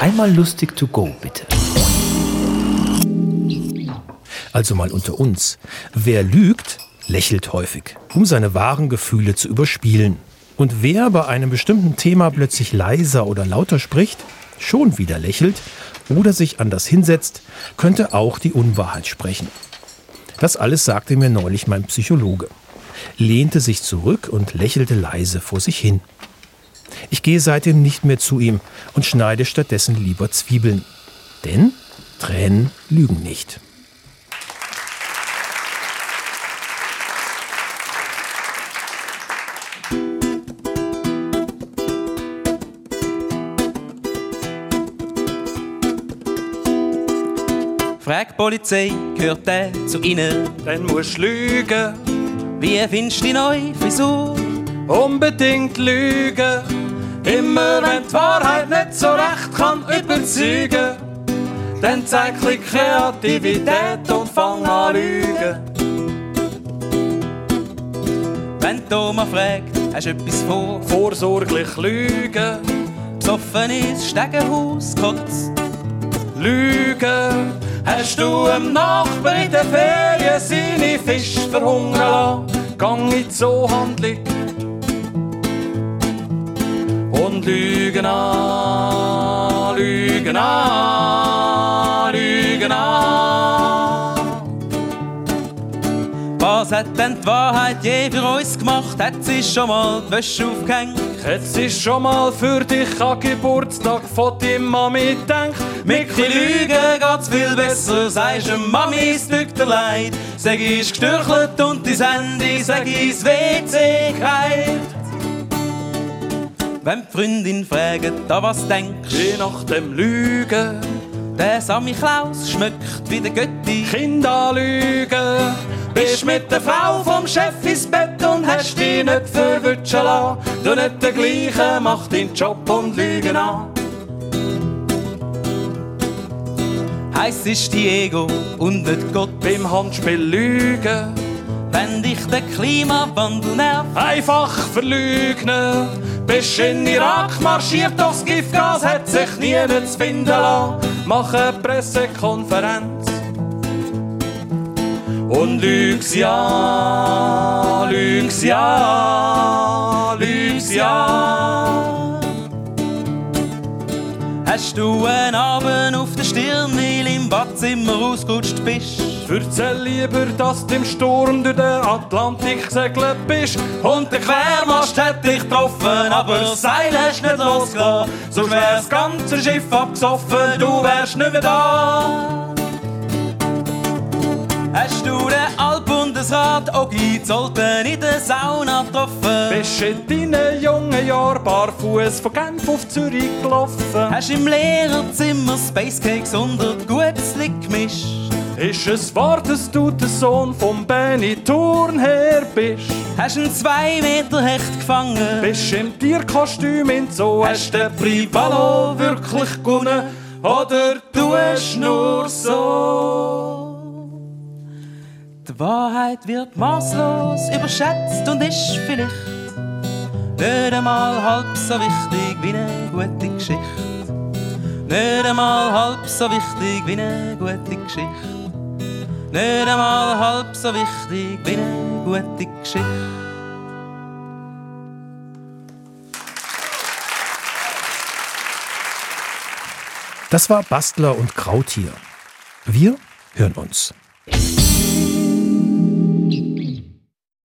Einmal lustig to go, bitte. Also mal unter uns. Wer lügt, lächelt häufig, um seine wahren Gefühle zu überspielen. Und wer bei einem bestimmten Thema plötzlich leiser oder lauter spricht, schon wieder lächelt oder sich anders hinsetzt, könnte auch die Unwahrheit sprechen. Das alles sagte mir neulich mein Psychologe, lehnte sich zurück und lächelte leise vor sich hin. Ich gehe seitdem nicht mehr zu ihm und schneide stattdessen lieber Zwiebeln. Denn Tränen lügen nicht. Frag Polizei, gehört der zu Ihnen? Dann musst du lügen. Wie findest du die neue Frisur? Unbedingt lügen. Immer wenn die Wahrheit nicht so recht kann überzeugen. Dann zeig ein Kreativität und fang an lügen. Wenn Oma fragt, hast du etwas vor? Vorsorglich lügen. Besoffen ins Stegenhaus kotzt. Lügen. Hast du im Nachbar in der Ferien seine Fisch verhungern lassen? Gang in die Zoohandlung und Lügen an, Lügen an, Lügen an. Was hat denn die Wahrheit je für uns gemacht? Hat sie schon mal die Wäsche aufgehängt? Hat sie schon mal für dich an Geburtstag von deiner Mami gedacht? Mit den Lügen geht's viel besser, sagst du, Mami, es tut dir leid. Sag ich gestürchelt und dein Handy, sag ich ins WC gehalten. Wenn die Freundin fragt, da was denkst Je nach dem Lügen, der Sammy Klaus schmeckt wie der Götti. Kinder lügen. Bist mit der Frau vom Chef ins Bett und hast dich nicht verwutschen lassen. Du nicht der gleiche, mach deinen Job und lügen an. Heiß ist Diego und nicht Gott. Beim Handspiel lügen, Wenn dich der Klimawandel nervt, einfach verlügen. Bist in Irak marschiert, doch das Giftgas hat sich nie nicht zu finden lassen. Mach eine Pressekonferenz. Und lüg's ja, lüg's ja, lüg's ja. hast du einen Abend auf der Stirn, weil im Badzimmer ausgerutscht bist. Erzähl lieber, dass du im Sturm durch den Atlantik gesegelt bist. Und der Quermast hat dich getroffen, aber das Seil hast nicht losgelassen. So wär das ganze Schiff abgesoffen, du wärst nicht mehr da. Hast du den Altbundesrat Ogi Zolten in der Sauna getroffen? Bist in deinen jungen Jahren barfuß von Genf auf Zürich gelaufen. Hast im Lehrerzimmer Spacecakes unter Gutzli gemischt? Ist es wahr, dass du der Sohn vom Benny Thurnherr bist? Hast einen 2 Meter Hecht gefangen? Bist im Tierkostüm in so hast du den Privalo wirklich gewonnen? Oder tust nur so? Die Wahrheit wird maßlos überschätzt und ist vielleicht nicht einmal halb so wichtig wie eine gute Geschichte. Nicht einmal halb so wichtig wie eine gute Geschichte. Nicht einmal halb so wichtig wie eine gute Geschichte. Das war Bastler und Krautier. Wir hören uns.